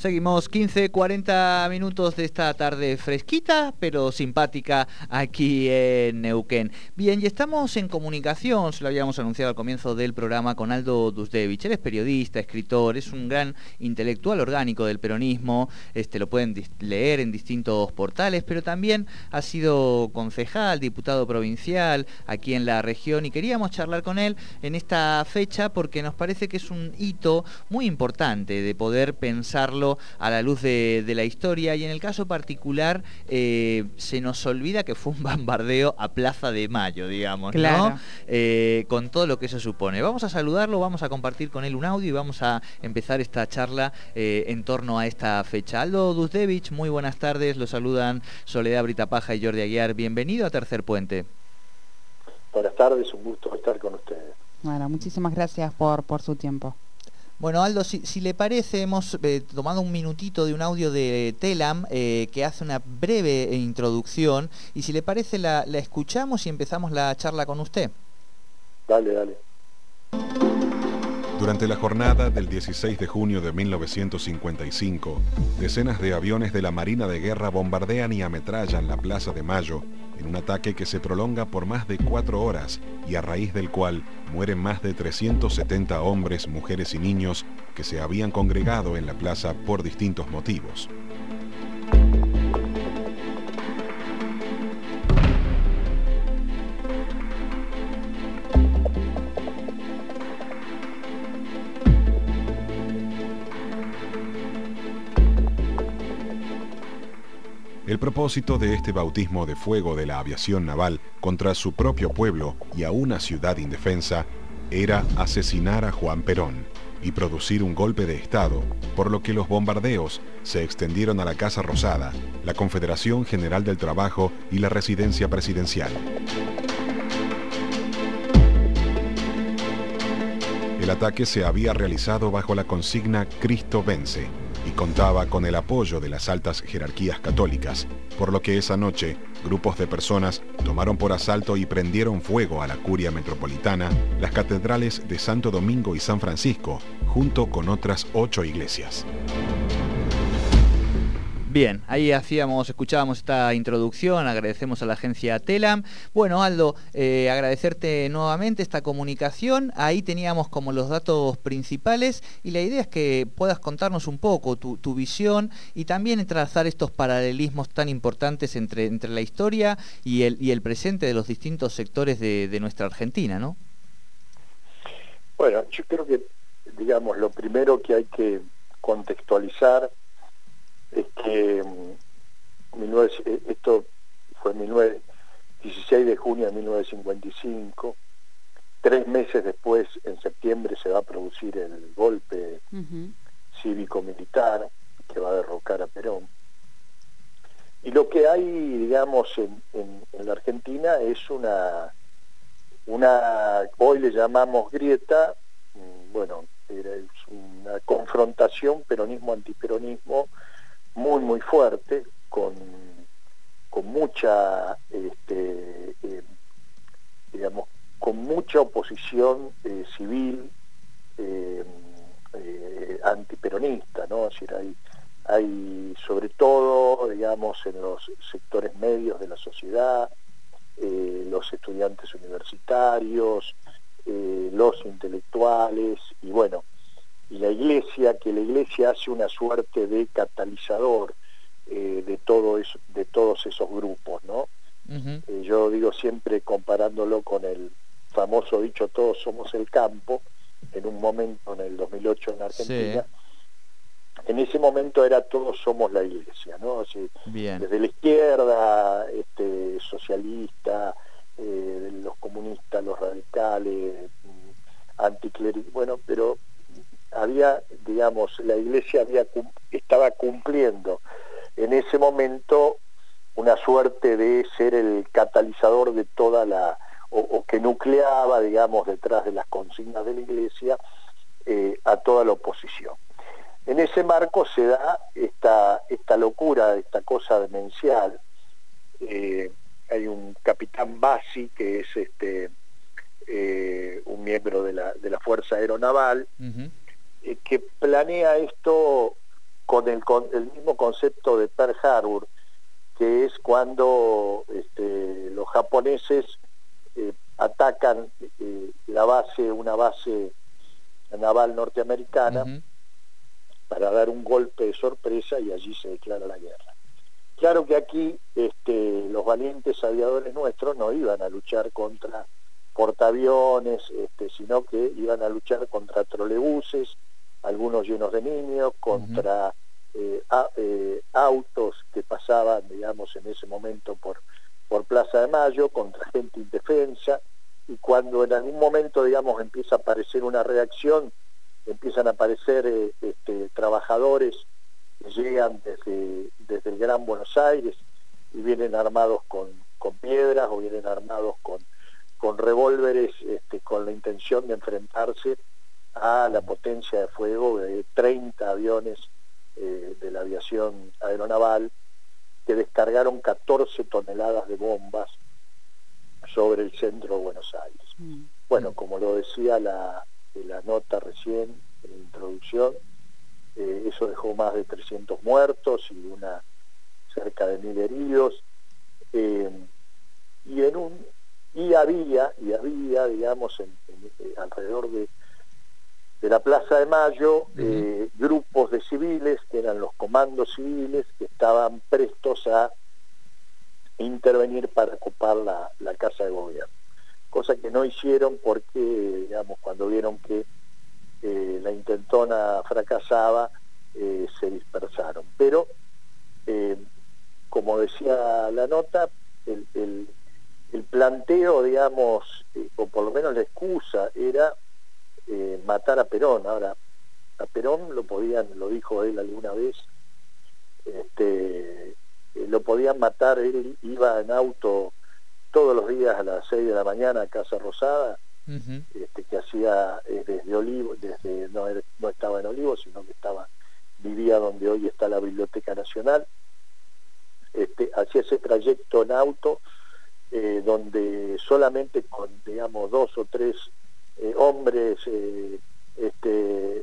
Seguimos 15, 40 minutos de esta tarde fresquita, pero simpática aquí en Neuquén. Bien, y estamos en comunicación, se lo habíamos anunciado al comienzo del programa con Aldo Dusdevich. Él es periodista, escritor, es un gran intelectual orgánico del peronismo, este, lo pueden leer en distintos portales, pero también ha sido concejal, diputado provincial aquí en la región y queríamos charlar con él en esta fecha porque nos parece que es un hito muy importante de poder pensarlo a la luz de, la historia y en el caso particular eh, se nos olvida que fue un bombardeo a Plaza de Mayo, digamos, ¿no? Eh, con todo lo que eso supone. Vamos a saludarlo, vamos a compartir con él un audio y vamos a empezar esta charla eh, en torno a esta fecha. Aldo Duzdevich, muy buenas tardes, lo saludan Soledad Britapaja y Jordi Aguiar. Bienvenido a Tercer Puente. Buenas tardes, un gusto estar con ustedes. Bueno, muchísimas gracias por, por su tiempo. Bueno, Aldo, si, le parece, hemos eh, tomado un minutito de un audio de Telam eh, que hace una breve introducción y si le parece la, la escuchamos y empezamos la charla con usted. Dale, dale. Durante la jornada del 16 de junio de 1955, decenas de aviones de la Marina de Guerra bombardean y ametrallan la Plaza de Mayo en un ataque que se prolonga por más de cuatro horas y a raíz del cual mueren más de 370 hombres, mujeres y niños que se habían congregado en la plaza por distintos motivos. El propósito de este bautismo de fuego de la aviación naval contra su propio pueblo y a una ciudad indefensa era asesinar a Juan Perón y producir un golpe de Estado, por lo que los bombardeos se extendieron a la Casa Rosada, la Confederación General del Trabajo y la residencia presidencial. El ataque se había realizado bajo la consigna Cristo vence, y contaba con el apoyo de las altas jerarquías católicas, por lo que esa noche grupos de personas tomaron por asalto y prendieron fuego a la curia metropolitana, las catedrales de Santo Domingo y San Francisco, junto con otras ocho iglesias. Bien, ahí hacíamos, escuchábamos esta introducción, agradecemos a la agencia Telam. Bueno, Aldo, eh, agradecerte nuevamente esta comunicación. Ahí teníamos como los datos principales y la idea es que puedas contarnos un poco tu, visión y también trazar estos paralelismos tan importantes entre, entre la historia y el, y el presente de los distintos sectores de, de nuestra Argentina, ¿no? Bueno, yo creo que, digamos, lo primero que hay que contextualizar mm, eh, esto fue 16 de junio de 1955, tres meses después, en septiembre, se va a producir el golpe cívico-militar que va a derrocar a Perón. Y lo que hay, digamos, en, la Argentina es una, una, hoy le llamamos grieta, mm, bueno, era, una confrontación peronismo-antiperonismo muy, muy fuerte, con, con mucha, este, eh, digamos, con mucha oposición eh, civil eh, antiperonista, ¿no? Es hay, hay sobre todo, digamos, en los sectores medios de la sociedad, los estudiantes universitarios, los intelectuales, y bueno, y la iglesia, que la iglesia hace una suerte de catalizador eh, de, todo eso, de todos esos grupos, ¿no? Eh, yo digo siempre comparándolo con el famoso dicho todos somos el campo, en un momento en el 2008 en Argentina, en ese momento era todos somos la iglesia, ¿no? Desde la izquierda, este, socialista, eh, los comunistas, los radicales, anticlericales, bueno, pero había, digamos, la iglesia había, estaba cumpliendo en ese momento una suerte de ser el catalizador de toda la, o, que nucleaba, digamos, detrás de las consignas de la iglesia, eh, a toda la oposición. En ese marco se da esta, esta locura, esta cosa demencial. Eh, hay un capitán Bassi, que es este, eh, un miembro de la, de la Fuerza Aeronaval, eh, que planea esto con el, el mismo concepto de Pearl Harbor, que es cuando este, los japoneses eh, atacan eh, la base, una base naval norteamericana, para dar un golpe de sorpresa y allí se declara la guerra. Claro que aquí este, los valientes aviadores nuestros no iban a luchar contra portaaviones, este, sino que iban a luchar contra trolebuses, algunos llenos de niños, contra eh, eh, autos que pasaban, digamos, en ese momento por, por Plaza de Mayo, contra gente indefensa, y cuando en algún momento, digamos, empieza a aparecer una reacción, empiezan a aparecer eh, este, trabajadores que llegan desde, desde el Gran Buenos Aires y vienen armados con, con piedras o vienen armados con, con revólveres este, con la intención de enfrentarse a la potencia de fuego de 30 aviones eh, de la aviación aeronaval que descargaron 14 toneladas de bombas sobre el centro de Buenos Aires. Mm. Bueno, como lo decía la, la nota recién en la introducción, eh, eso dejó más de 300 muertos y una cerca de mil heridos. Eh, y en un y había y había digamos en, alrededor de, de la Plaza de Mayo eh, grupos de civiles que eran los comandos civiles que estaban prestos a intervenir para ocupar la, la casa de gobierno cosa que no hicieron porque digamos cuando vieron que eh, la intentona fracasaba, eh, se dispersaron. Pero, como decía la nota, el, planteo, digamos, o por lo menos la excusa era matar a Perón. Ahora, a Perón lo podían, lo dijo él alguna vez, este, lo podían matar, él iba en auto todos los días a las 6 de la mañana a Casa Rosada, este, que hacía eh, desde Olivo, desde no, no estaba en Olivo, sino que estaba vivía donde hoy está la Biblioteca Nacional, este, hacía ese trayecto en auto, eh, donde solamente con, digamos, dos o tres eh, hombres este,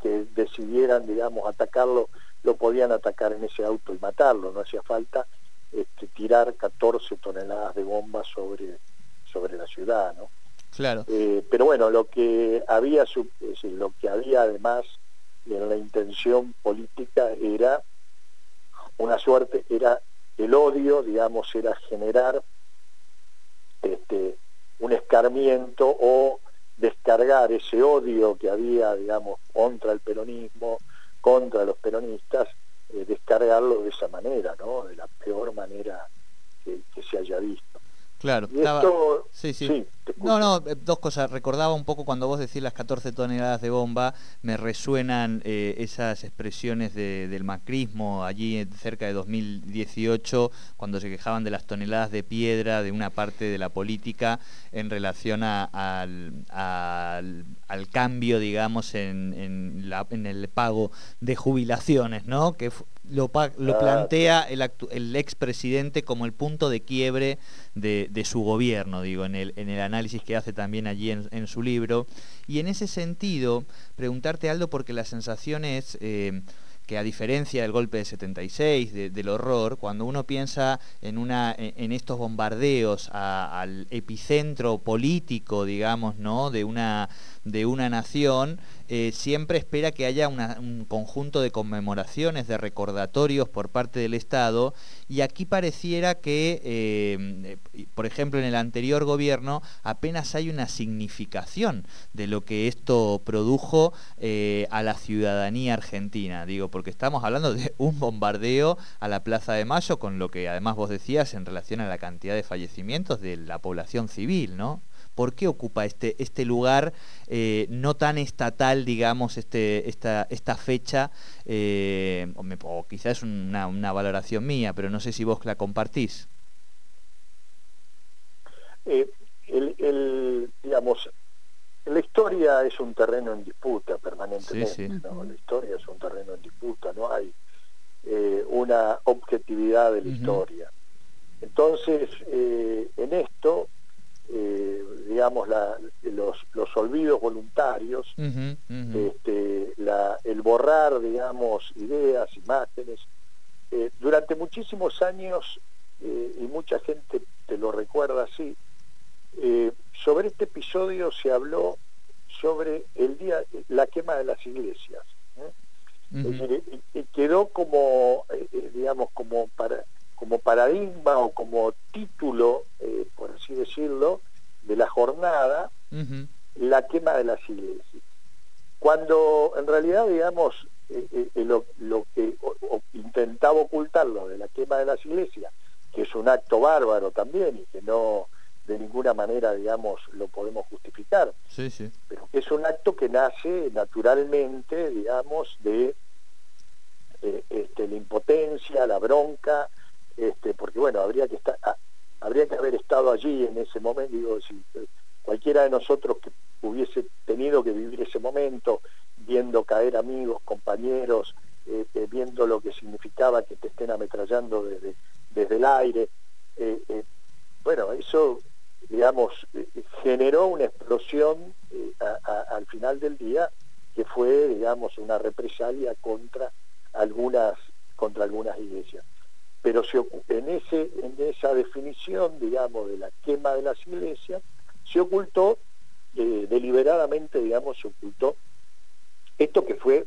que decidieran, digamos, atacarlo, lo podían atacar en ese auto y matarlo, no hacía falta este, tirar 14 toneladas de bombas sobre, sobre la ciudad, ¿no? Claro. Eh, pero bueno, lo que había, lo que había además en la intención política era una suerte, era el odio, digamos, era generar este, un escarmiento o descargar ese odio que había, digamos, contra el peronismo, contra los peronistas, eh, descargarlo de esa manera, ¿no? De la peor manera que, se haya visto. Claro, sí, sí. no, no, eh, dos cosas. Recordaba un poco cuando vos decís las 14 toneladas de bomba, me resuenan eh, esas expresiones del macrismo allí cerca de 2018, cuando se quejaban de las toneladas de piedra de una parte de la política en relación al, al, cambio, digamos, en, en, la, en el pago de jubilaciones, ¿no? Que lo, lo plantea el, el expresidente como el punto de quiebre de, su gobierno, digo, en el, en el análisis que hace también allí en, su libro. Y en ese sentido, preguntarte, Aldo, porque la sensación es... Eh, que a diferencia del golpe de 76, del horror, cuando uno piensa en, una, en estos bombardeos al epicentro político, digamos, ¿no? de, una, de una nación, eh, siempre espera que haya un conjunto de conmemoraciones, de recordatorios por parte del Estado, y aquí pareciera que, eh, por ejemplo, en el anterior gobierno apenas hay una significación de lo que esto produjo eh, a la ciudadanía argentina, digo, porque estamos hablando de un bombardeo a la Plaza de Mayo, con lo que además vos decías en relación a la cantidad de fallecimientos de la población civil, ¿no? ¿Por qué ocupa este, este lugar eh, no tan estatal, digamos, este, esta, esta fecha? Eh, o, quizás es una, valoración mía, pero no sé si vos la compartís. Eh, el, digamos, la historia es un terreno en disputa permanentemente. La historia es un terreno en disputa, no hay una objetividad de la historia. Entonces, en esto, digamos, los, los, olvidos voluntarios, Este, el borrar, digamos, ideas, imágenes. Eh, durante muchísimos años, eh, y mucha gente te lo recuerda así, sobre este episodio se habló sobre el día, la quema de las iglesias. y, quedó como, digamos, como para como paradigma o como título, por así decirlo, de la jornada la quema de las iglesias. Cuando en realidad, digamos, eh, eh, eh, lo, que intentaba ocultarlo de la quema de las iglesias, que es un acto bárbaro también y que no de ninguna manera, digamos, lo podemos justificar, sí, sí. pero que es un acto que nace naturalmente, digamos, de este, la impotencia, la bronca, este, porque bueno, habría que estar, habría que haber estado allí en ese momento, digo, si cualquiera de nosotros que hubiese tenido que vivir ese momento, viendo caer amigos, compañeros, eh, eh, viendo lo que significaba que te estén ametrallando desde, desde el aire, eh, bueno, eso, digamos, generó una explosión al final del día que fue, digamos, una represalia contra algunas, contra algunas iglesias pero en, ese, en esa definición, digamos, de la quema de las iglesias, se ocultó, eh, deliberadamente, digamos, se ocultó esto que fue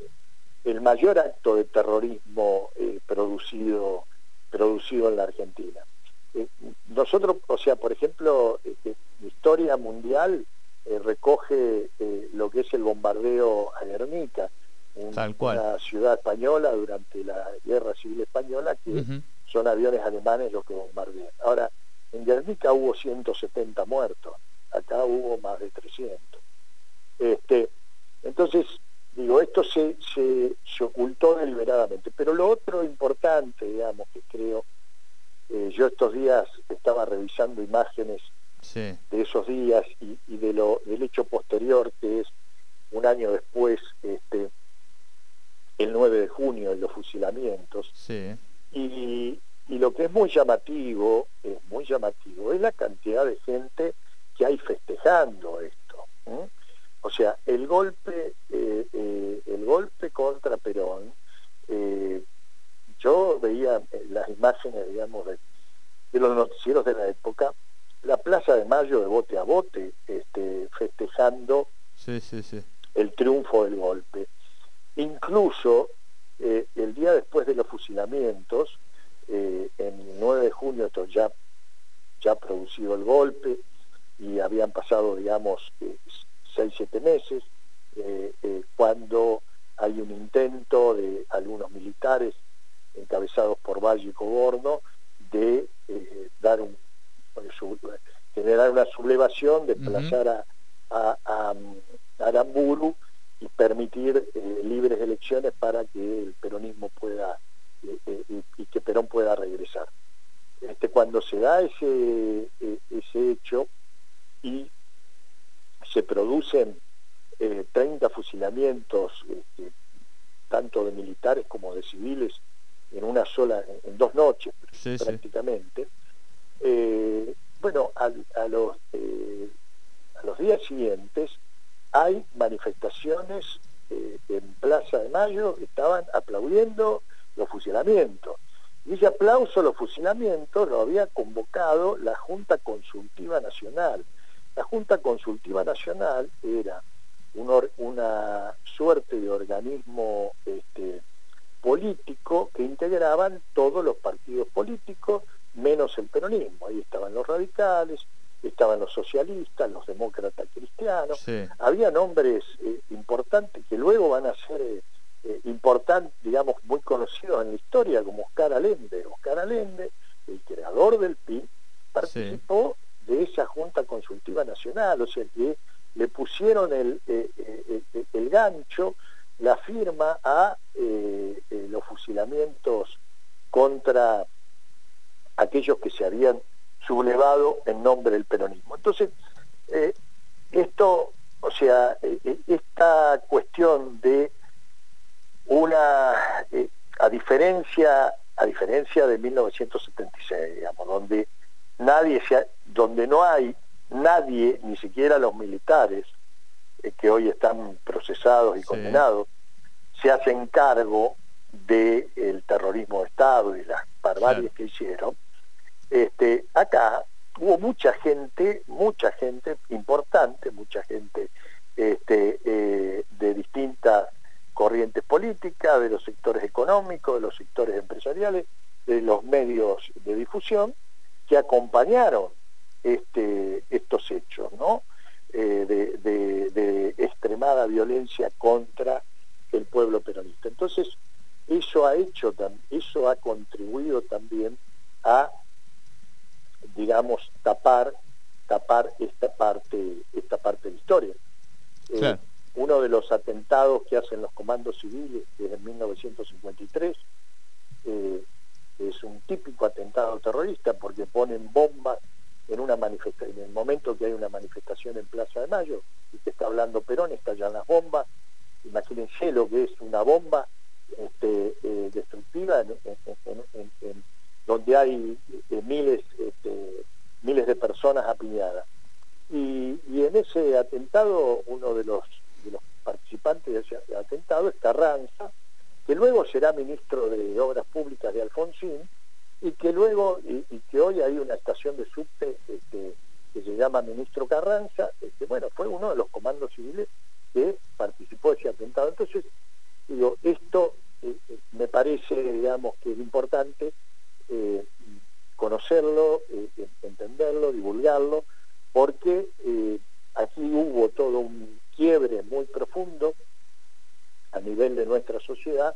el mayor acto de terrorismo eh, producido, producido en la Argentina. Eh, nosotros, o sea, por ejemplo, la historia mundial recoge lo que es el bombardeo a Guernica, una ciudad española durante la Guerra Civil Española que son aviones alemanes los que bombardean. Ahora, en Guernica hubo 170 muertos, acá hubo más de 300. Este, entonces, digo, esto se, se, ocultó deliberadamente. Pero lo otro importante, digamos, que creo, eh, yo estos días estaba revisando imágenes de esos días y, de lo, del hecho posterior, que es un año después, este, el 9 de junio, en los fusilamientos. Sí. Y, lo que es muy llamativo, es muy llamativo, es la cantidad de gente que hay festejando esto. O sea, el golpe, eh, eh, el golpe contra Perón, eh, yo veía las imágenes, digamos, de, los noticieros de la época, la Plaza de Mayo de bote a bote, este, festejando el triunfo del golpe. Incluso eh, el día después de los fusilamientos, eh, en el 9 de junio, esto ya, ya producido el golpe y habían pasado, digamos, eh, seis, siete meses, cuando hay un intento de algunos militares encabezados por Valle y Coborno de dar un, generar una sublevación, desplazar a, a, a Aramburu y permitir eh, libres elecciones para que el peronismo pueda eh, eh, y que Perón pueda regresar. Este, cuando se da ese, ese hecho y se producen 30 fusilamientos, este, tanto de militares como de civiles, en una sola, en dos noches prácticamente, bueno, a, los, a los días siguientes hay manifestaciones eh, en Plaza de Mayo que estaban aplaudiendo los fusilamientos. Y ese aplauso a los fusilamientos lo había convocado la Junta Consultiva Nacional. La Junta Consultiva Nacional era una suerte de organismo este, político que integraban todos los partidos políticos, menos el peronismo. Ahí estaban los radicales, estaban los socialistas, los demócratas cristianos, había nombres eh, importantes que luego van a ser eh, eh, importantes, digamos, muy conocidos en la historia, como Oscar Allende. Oscar Allende, el creador del PIB, participó de esa Junta Consultiva Nacional, o sea que le pusieron el, el gancho, la firma a los fusilamientos contra aquellos que se habían sublevado en nombre del peronismo. Entonces, eh, esto, o sea, eh, eh, esta cuestión de una, a diferencia a diferencia de 1976, digamos, donde nadie se donde no hay nadie, ni siquiera los militares, que hoy están procesados y condenados, se hacen cargo del terrorismo de Estado y las barbaries que hicieron. Este, acá hubo mucha gente, mucha gente importante, mucha gente este, eh, de distintas corrientes políticas, de los sectores económicos, de los sectores empresariales, de los medios de difusión, que acompañaron este, estos hechos. Eh, de, extremada violencia contra el pueblo peronista. Entonces, eso ha hecho, eso ha contribuido también a, digamos, tapar, tapar esta parte, esta parte de la historia. Eh, uno de los atentados que hacen los comandos civiles desde 1953 eh, es un típico atentado terrorista porque ponen bombas en una manifestación, en el momento que hay una manifestación en Plaza de Mayo y que está hablando Perón, estallan las bombas, imagínense lo que es una bomba este, eh, destructiva en, donde hay eh, miles, personas apiñadas. Y, en ese atentado, uno de los, participantes de ese atentado es Carranza, que luego será ministro de Obras Públicas de Alfonsín, y que luego, y, que hoy hay una estación de subte este, que se llama Ministro Carranza, este, bueno, fue uno de los comandos civiles que participó de ese atentado. Entonces, digo, esto eh, eh, me parece, digamos, que es importante conocerlo, entenderlo, divulgarlo, porque aquí hubo todo un quiebre muy profundo a nivel de nuestra sociedad,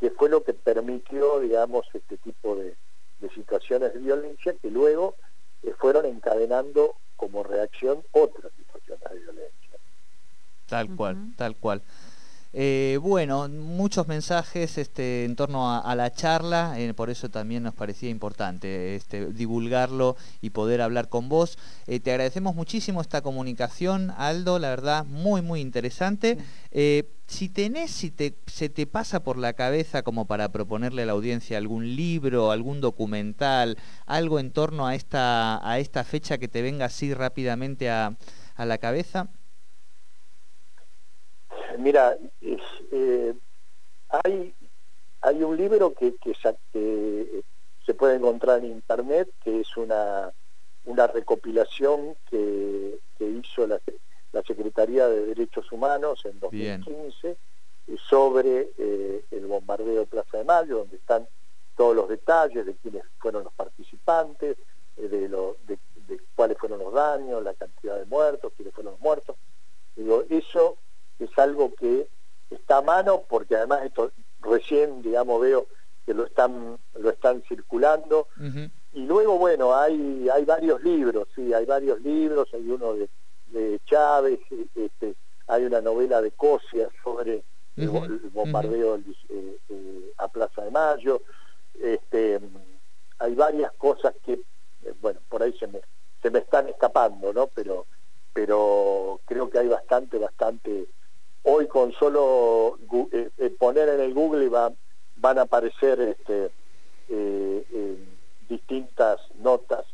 que fue lo que permitió, digamos, este tipo de, situaciones de violencia que luego eh, fueron encadenando como reacción otras situaciones de violencia. Tal cual, tal cual. Eh, bueno, muchos mensajes este, en torno a, la charla, eh, por eso también nos parecía importante este, divulgarlo y poder hablar con vos. Eh, te agradecemos muchísimo esta comunicación, Aldo, la verdad, muy, muy interesante. si tenés, si te, se te pasa por la cabeza como para proponerle a la audiencia algún libro, algún documental, algo en torno a esta, a esta fecha que te venga así rápidamente a, a la cabeza. Mira, eh, hay, hay un libro que, que, se puede encontrar en internet, que es una, una recopilación que, hizo la, Secretaría de Derechos Humanos en 2015 sobre eh, el bombardeo de Plaza de Mayo, donde están todos los detalles de quiénes fueron los participantes, eh, de, de, de, cuáles fueron los daños, la cantidad de muertos, quiénes fueron los muertos. Digo, eso es algo que está a mano porque además esto recién, digamos, veo que lo están, lo están circulando. Y luego, bueno, hay, hay varios libros, sí, hay varios libros, hay uno de, Chávez, este, hay una novela de Cosia sobre el, bombardeo eh, eh, a Plaza de Mayo, este, hay varias cosas que, eh, bueno, por ahí se me, se me están escapando, ¿no? Pero, pero creo que hay bastante, bastante hoy con solo eh, eh, poner en el Google va, van a aparecer este, eh, distintas notas.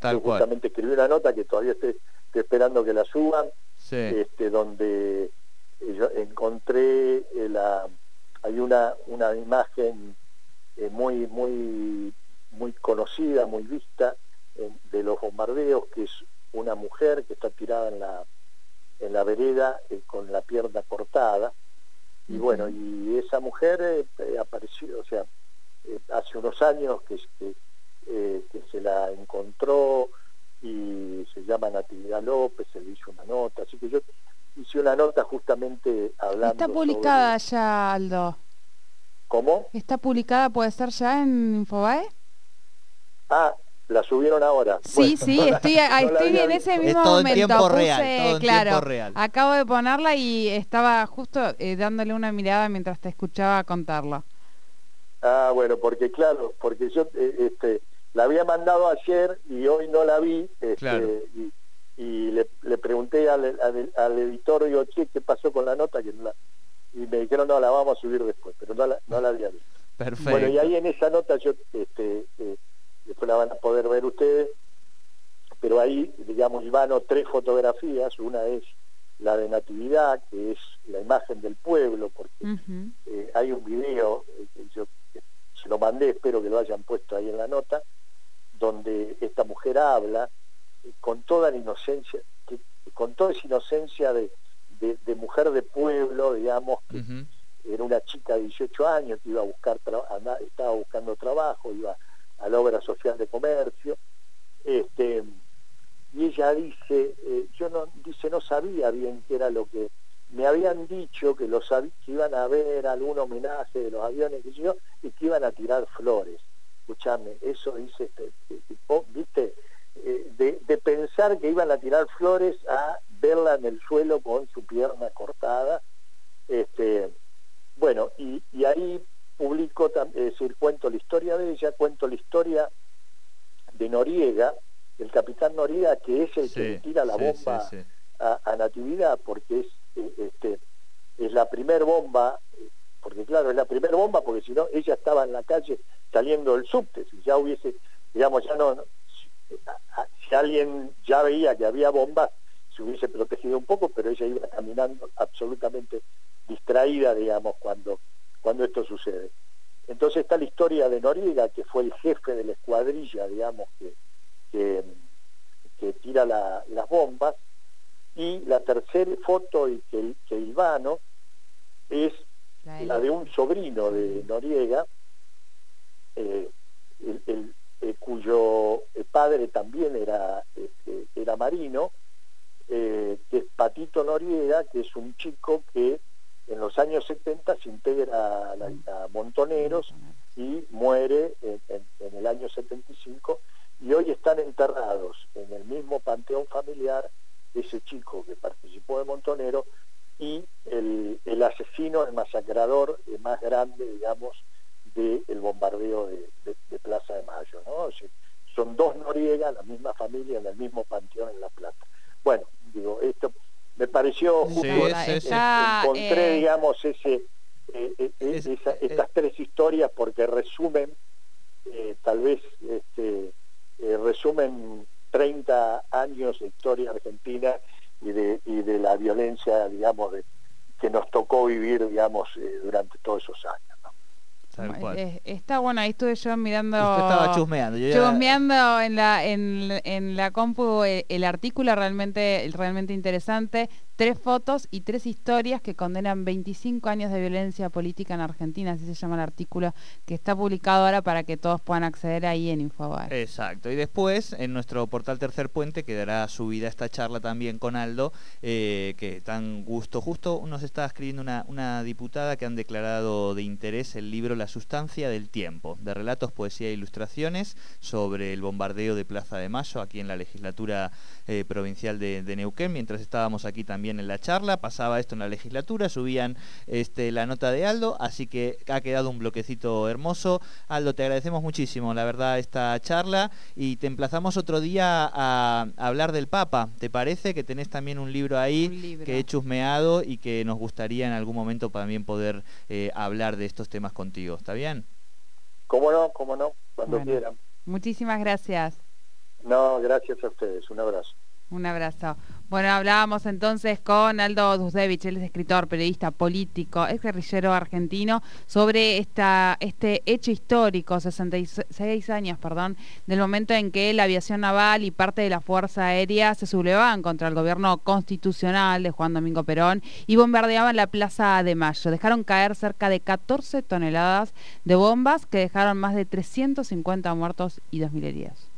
Tal Yo justamente escribí una nota que todavía estoy, esperando que la suban, este, donde yo encontré la, hay una, una imagen muy, muy, muy conocida, muy vista de los bombardeos, que es una mujer que está tirada en la en la vereda eh, con la pierna cortada. Y bueno, y esa mujer eh, eh, apareció, o sea, hace unos años que, que, que, se la encontró y se llama Natividad López, se le hizo una nota, así que yo hice una nota justamente hablando Está publicada ya, Aldo. ¿Cómo? ¿Está publicada, puede ser ya en Infobae? Ah, la subieron ahora. Sí, sí, estoy, estoy en ese mismo momento. En tiempo real, claro, real. Acabo de ponerla y estaba justo eh, dándole una mirada mientras te escuchaba contarlo. Ah, bueno, porque claro, porque yo eh, este, la había mandado ayer y hoy no la vi. Este, y, le, pregunté al, editor, digo, che, ¿qué pasó con la nota? Que y me dijeron, no, la vamos a subir después, pero no la, no la había visto. Perfecto. Bueno, y ahí en esa nota yo... Este, eh, después la van a poder ver ustedes, pero ahí, digamos, Ivano, tres fotografías. Una es la de Natividad, que es la imagen del pueblo, porque eh, hay un video, eh, yo se lo mandé, espero que lo hayan puesto ahí en la nota, donde esta mujer habla eh, con toda la inocencia, con toda esa inocencia de, mujer de pueblo, digamos, que era una chica de 18 años que iba a buscar estaba buscando trabajo, iba a la obra social de comercio, este, y ella dice, eh, yo no, dice, no sabía bien qué era lo que, me habían dicho que, los, que iban a ver algún homenaje de los aviones que yo, y que iban a tirar flores. Escuchame, eso dice, este, viste, eh, de, pensar que iban a tirar flores a verla en el suelo con su pierna cortada. Este, bueno, y, ahí publico, es decir, cuento la historia de ella, cuento la historia de Noriega, el capitán Noriega, que es el que tira la bomba a, Natividad, porque es, eh, este, es la primer bomba, porque claro, es la primer bomba, porque si no, ella estaba en la calle saliendo del subte, si ya hubiese, digamos, ya no, si, alguien ya veía que había bombas, se hubiese protegido un poco, pero ella iba caminando absolutamente distraída, digamos, cuando, cuando esto sucede. Entonces está la historia de Noriega, que fue el jefe de la escuadrilla, digamos, que, que, tira las bombas, y la tercera foto y que, que Ilvano es la de un sobrino de Noriega, eh, el, eh, cuyo eh, padre también era, este, era marino, que es Patito Noriega, que es un chico que en los años 70 se integra a, Montoneros y muere en, el año 75 y hoy están enterrados en el mismo panteón familiar ese chico que participó de Montonero y el, asesino, el masacrador más grande, digamos, del bombardeo de, Plaza de Mayo. ¿no? son dos Noriega, la misma familia, en el mismo panteón en La Plata. Bueno, digo, esto justo, encontré, eh, digamos, ese, eh, eh, estas tres historias porque resumen, tal vez, este, resumen 30 años de historia argentina y de, y de la violencia, digamos, de, que nos tocó vivir, digamos, durante todos esos años. Eh, está bueno, ahí estuve yo mirando. estaba chusmeando. chusmeando en la, en, en la compu el, el, artículo realmente, realmente interesante tres fotos y tres historias que condenan 25 años de violencia política en Argentina, así se llama el artículo que está publicado ahora para que todos puedan acceder ahí en Infobar. Exacto, y después en nuestro portal Tercer Puente quedará subida esta charla también con Aldo, eh, que tan gusto, justo nos está escribiendo una, diputada que han declarado de interés el libro La sustancia del tiempo, de relatos, poesía e ilustraciones sobre el bombardeo de Plaza de Mayo aquí en la legislatura eh, provincial de Neuquén, mientras estábamos aquí también en la charla, pasaba esto en la legislatura, subían este, la nota de Aldo, así que ha quedado un bloquecito hermoso. Aldo, te agradecemos muchísimo, la verdad, esta charla y te emplazamos otro día a, hablar del Papa. ¿Te parece que tenés también un libro ahí que he chusmeado y que nos gustaría en algún momento también poder eh, hablar de estos temas contigo? ¿Está bien? Cómo no, cómo no, cuando quieran. Muchísimas gracias. No, gracias a ustedes. Un abrazo. Un abrazo. Bueno, hablábamos entonces con Aldo Dusdevich, él es escritor, periodista, político, ex guerrillero argentino, sobre esta, este hecho histórico, 66 años, perdón, del momento en que la aviación naval y parte de la Fuerza Aérea se sublevaban contra el gobierno constitucional de Juan Domingo Perón y bombardeaban la Plaza de Mayo. Dejaron caer cerca de 14 toneladas de bombas que dejaron más de 350 muertos y 2.000 heridos.